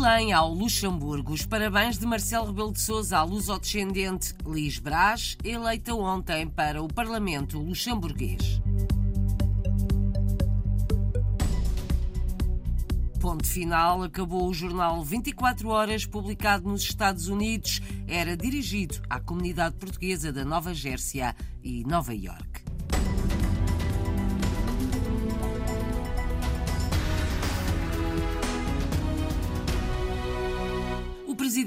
Belém ao Luxemburgo. Os parabéns de Marcelo Rebelo de Sousa à luso-descendente Liz Brás, eleita ontem para o Parlamento luxemburguês. Ponto final, acabou o jornal 24 Horas, publicado nos Estados Unidos. Era dirigido à comunidade portuguesa da Nova Gércia e Nova York.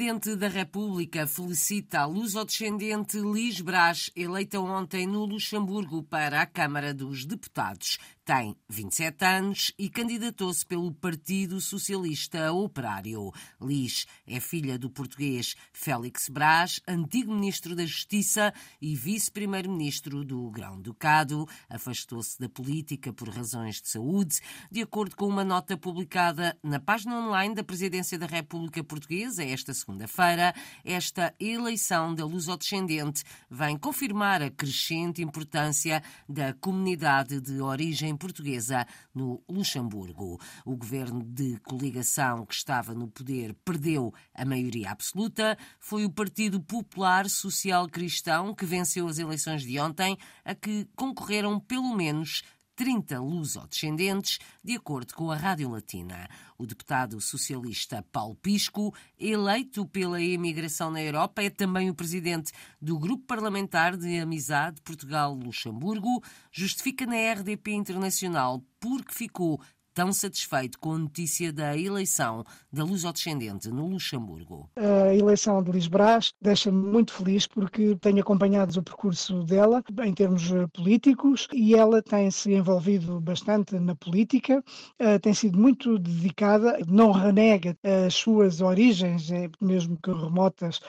Presidente da República felicita a luso-descendente Liz Brás, eleita ontem no Luxemburgo para a Câmara dos Deputados. Tem 27 anos e candidatou-se pelo Partido Socialista Operário. Liz é filha do português Félix Brás, antigo Ministro da Justiça e Vice-Primeiro-Ministro do Grão-Ducado. Afastou-se da política por razões de saúde, de acordo com uma nota publicada na página online da Presidência da República Portuguesa esta segunda-feira. Esta eleição da luso-descendente vem confirmar a crescente importância da comunidade de origem portuguesa no Luxemburgo. O governo de coligação que estava no poder perdeu a maioria absoluta. Foi o Partido Popular Social Cristão que venceu as eleições de ontem, a que concorreram pelo menos 30 luso-descendentes, de acordo com a Rádio Latina. O deputado socialista Paulo Pisco, eleito pela imigração na Europa, é também o presidente do Grupo Parlamentar de Amizade Portugal-Luxemburgo. Justifica na RDP Internacional porque ficou tão satisfeito com a notícia da eleição da luso-descendente no Luxemburgo? A eleição de Liz Brás deixa-me muito feliz porque tenho acompanhado o percurso dela em termos eh, políticos e ela tem se envolvido bastante na política, eh, tem sido muito dedicada, não renega as suas origens, eh, mesmo que remotas,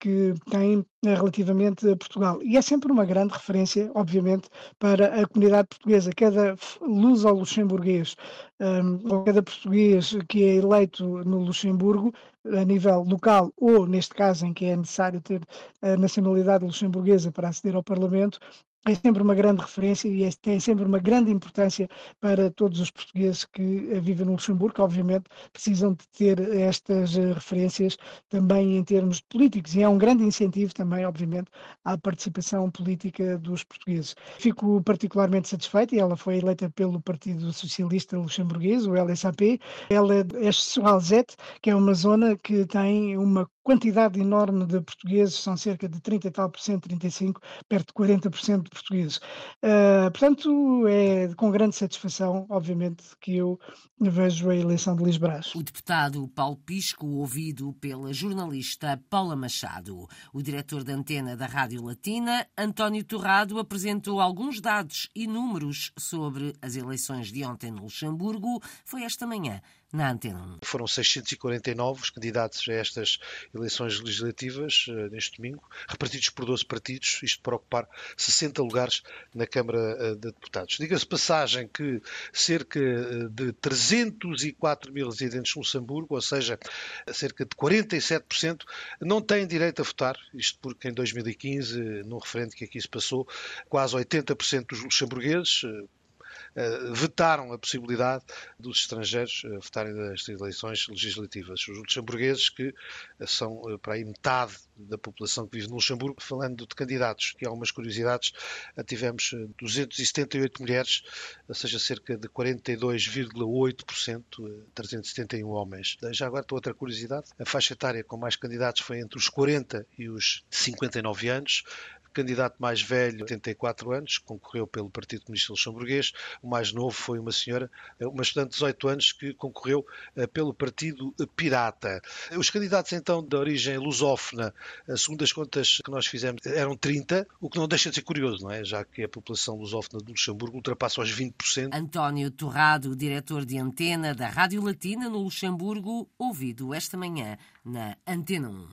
que tem relativamente a Portugal. E é sempre uma grande referência, obviamente, para a comunidade portuguesa. Cada luz ao luxemburguês, um, ou cada português que é eleito no Luxemburgo, a nível local, ou neste caso em que é necessário ter a nacionalidade luxemburguesa para aceder ao Parlamento, é sempre uma grande referência e é, tem sempre uma grande importância para todos os portugueses que vivem no Luxemburgo, que obviamente precisam de ter estas eh, referências também em termos políticos e é um grande incentivo também, obviamente, à participação política dos portugueses. Fico particularmente satisfeita e ela foi eleita pelo Partido Socialista Luxemburguês, o LSAP. Ela é Soalzete, que é uma zona que tem uma quantidade enorme de portugueses, são cerca de 30 e tal por cento, 35, perto de 40% de portugueses. Uh, portanto, é com grande satisfação, obviamente, que eu vejo a eleição de Liz Brás. O deputado Paulo Pisco, ouvido pela jornalista Paula Machado. O diretor da antena da Rádio Latina, António Torrado, apresentou alguns dados e números sobre as eleições de ontem no Luxemburgo. Foi esta manhã na antena. Foram 649 os candidatos a estas eleições legislativas uh, neste domingo, repartidos por 12 partidos, isto para ocupar 60 lugares na Câmara uh, de Deputados. Diga-se passagem que cerca uh, de 304 mil residentes no Luxemburgo, ou seja, cerca de 47%, não têm direito a votar, isto porque em 2015, num referendo que aqui se passou, quase 80% dos luxemburgueses, eh, vetaram a possibilidade dos estrangeiros eh, votarem nas eleições legislativas. Os luxemburgueses, que eh, são para aí metade da população que vive no Luxemburgo, falando de candidatos, que há algumas curiosidades, tivemos 278 mulheres, ou seja, cerca de 42,8%, 371 homens. Já agora, outra curiosidade, a faixa etária com mais candidatos foi entre os 40 e os 59 anos, candidato mais velho, 84 anos, concorreu pelo Partido Comunista Luxemburguês. O mais novo foi uma senhora, uma estudante de 18 anos, que concorreu eh, pelo Partido Pirata. Os candidatos, então, de origem lusófona, eh, segundo as contas que nós fizemos, eram 30, o que não deixa de ser curioso, não é? Já que a população lusófona do Luxemburgo ultrapassa os 20%. António Torrado, diretor de antena da Rádio Latina no Luxemburgo, ouvido esta manhã na Antena 1.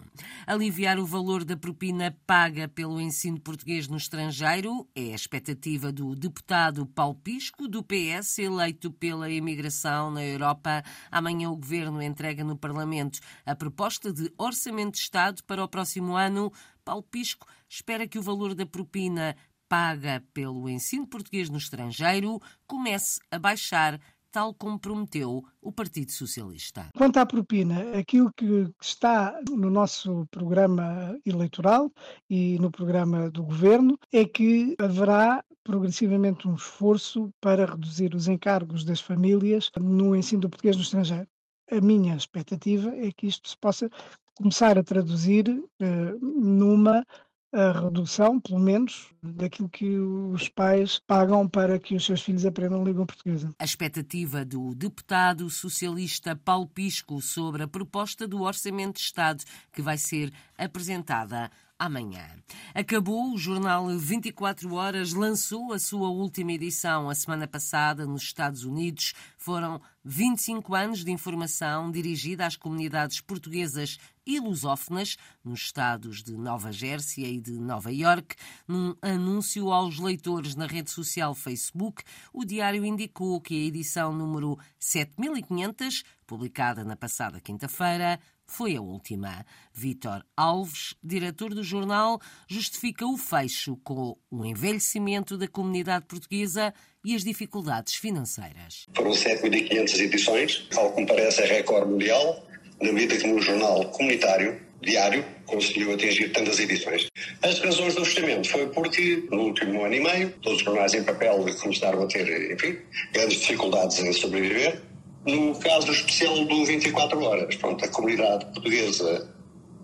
Aliviar o valor da propina paga pelo ensino português no estrangeiro é a expectativa do deputado Paulo Pisco, do PS, eleito pela imigração na Europa. Amanhã o governo entrega no Parlamento a proposta de orçamento de Estado para o próximo ano. Paulo Pisco espera que o valor da propina paga pelo ensino português no estrangeiro comece a baixar tal como prometeu o Partido Socialista. Quanto à propina, aquilo que está no nosso programa eleitoral e no programa do governo é que haverá progressivamente um esforço para reduzir os encargos das famílias no ensino do português no estrangeiro. A minha expectativa é que isto se possa começar a traduzir uh, numa a redução, pelo menos, daquilo que os pais pagam para que os seus filhos aprendam língua portuguesa. A expectativa do deputado socialista Paulo Pisco sobre a proposta do Orçamento de Estado que vai ser apresentada amanhã. Acabou o jornal 24 Horas, lançou a sua última edição a semana passada nos Estados Unidos. Foram 25 anos de informação dirigida às comunidades portuguesas e lusófonas nos estados de Nova Jersey e de Nova York. Num anúncio aos leitores na rede social Facebook, o diário indicou que a edição número 7500, publicada na passada quinta-feira, foi a última. Vítor Alves, diretor do jornal, justifica o fecho com o envelhecimento da comunidade portuguesa e as dificuldades financeiras. Foram 7.500 edições, algo que me parece é recorde mundial, na medida que no jornal comunitário, diário, conseguiu atingir tantas edições. As razões do fechamento foi porque, no último ano e meio, todos os jornais em papel começaram a ter, enfim, grandes dificuldades em sobreviver no caso especial do 24 Horas, pronto, a comunidade portuguesa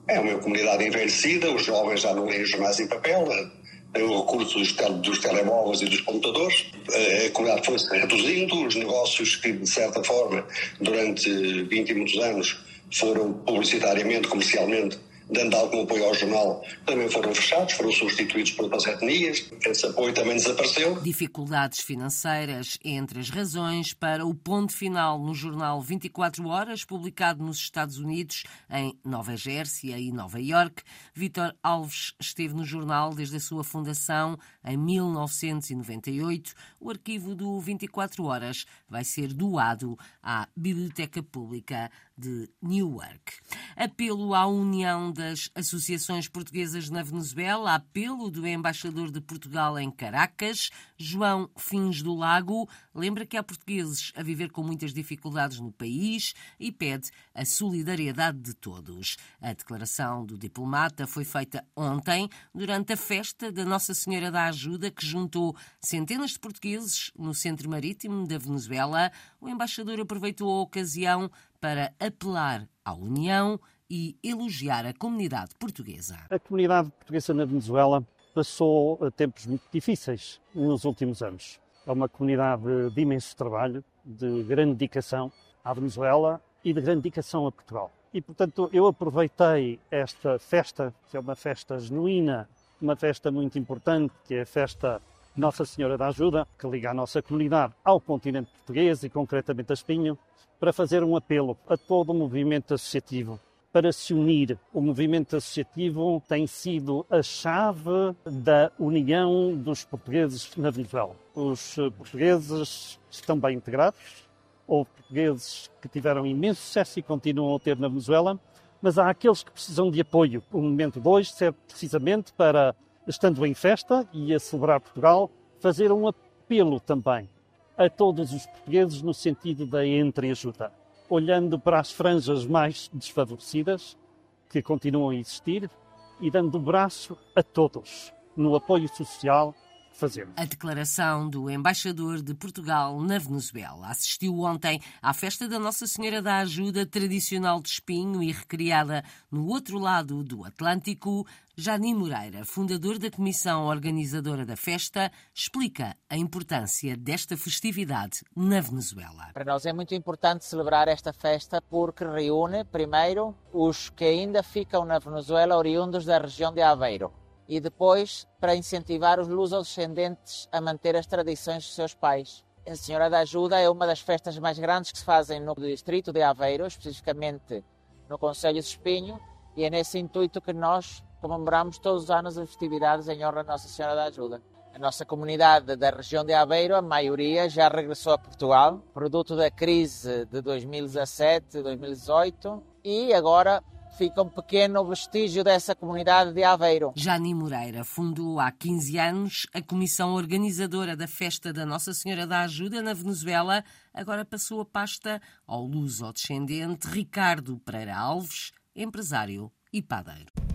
é uma comunidade envelhecida, os jovens já não leem jornais em papel, têm o recurso dos, tele, dos telemóveis e dos computadores, a comunidade foi-se reduzindo, os negócios que, de certa forma, durante 20 e muitos anos foram publicitariamente, comercialmente dando algum apoio ao jornal, também foram fechados, foram substituídos por outras etnias. Esse apoio também desapareceu. Dificuldades financeiras entre as razões para o ponto final no jornal 24 Horas, publicado nos Estados Unidos, em Nova Jersey e Nova York. Vítor Alves esteve no jornal desde a sua fundação em 1998. O arquivo do 24 Horas vai ser doado à Biblioteca Pública de Newark. Apelo à união das associações portuguesas na Venezuela, apelo do embaixador de Portugal em Caracas, João Fins do Lago, lembra que há portugueses a viver com muitas dificuldades no país e pede a solidariedade de todos. A declaração do diplomata foi feita ontem, durante a festa da Nossa Senhora da Ajuda, que juntou centenas de portugueses no centro marítimo da Venezuela. O embaixador aproveitou a ocasião para apelar à união e elogiar a comunidade portuguesa. A comunidade portuguesa na Venezuela passou tempos muito difíceis nos últimos anos. É uma comunidade de imenso trabalho, de grande dedicação à Venezuela e de grande dedicação a Portugal. E, portanto, eu aproveitei esta festa, que é uma festa genuína, uma festa muito importante, que é a festa Nossa Senhora da Ajuda, que liga a nossa comunidade ao continente português e concretamente a Espinho, para fazer um apelo a todo o movimento associativo para se unir. O movimento associativo tem sido a chave da união dos portugueses na Venezuela. Os portugueses estão bem integrados, houve portugueses que tiveram imenso sucesso e continuam a ter na Venezuela, mas há aqueles que precisam de apoio. O momento 2 serve precisamente para, estando em festa e a celebrar Portugal, fazer um apelo também a todos os portugueses no sentido da entreajuda, olhando para as franjas mais desfavorecidas, que continuam a existir, e dando o braço a todos no apoio social fazemos. A declaração do embaixador de Portugal na Venezuela assistiu ontem à festa da Nossa Senhora da Ajuda tradicional de Espinho e recriada no outro lado do Atlântico. Jani Moreira, fundador da comissão organizadora da festa, explica a importância desta festividade na Venezuela. Para nós é muito importante celebrar esta festa porque reúne, primeiro, os que ainda ficam na Venezuela oriundos da região de Aveiro e depois para incentivar os lusodescendentes a manter as tradições dos seus pais. A Senhora da Ajuda é uma das festas mais grandes que se fazem no distrito de Aveiro, especificamente no Conselho de Espinho, e é nesse intuito que nós comemoramos todos os anos as festividades em honra a Nossa Senhora da Ajuda. A nossa comunidade da região de Aveiro, a maioria já regressou a Portugal, produto da crise de 2017-2018, e agora fica um pequeno vestígio dessa comunidade de Aveiro. Jani Moreira fundou há 15 anos a comissão organizadora da festa da Nossa Senhora da Ajuda na Venezuela. Agora passou a pasta ao luso-descendente Ricardo Pereira Alves, empresário e padeiro.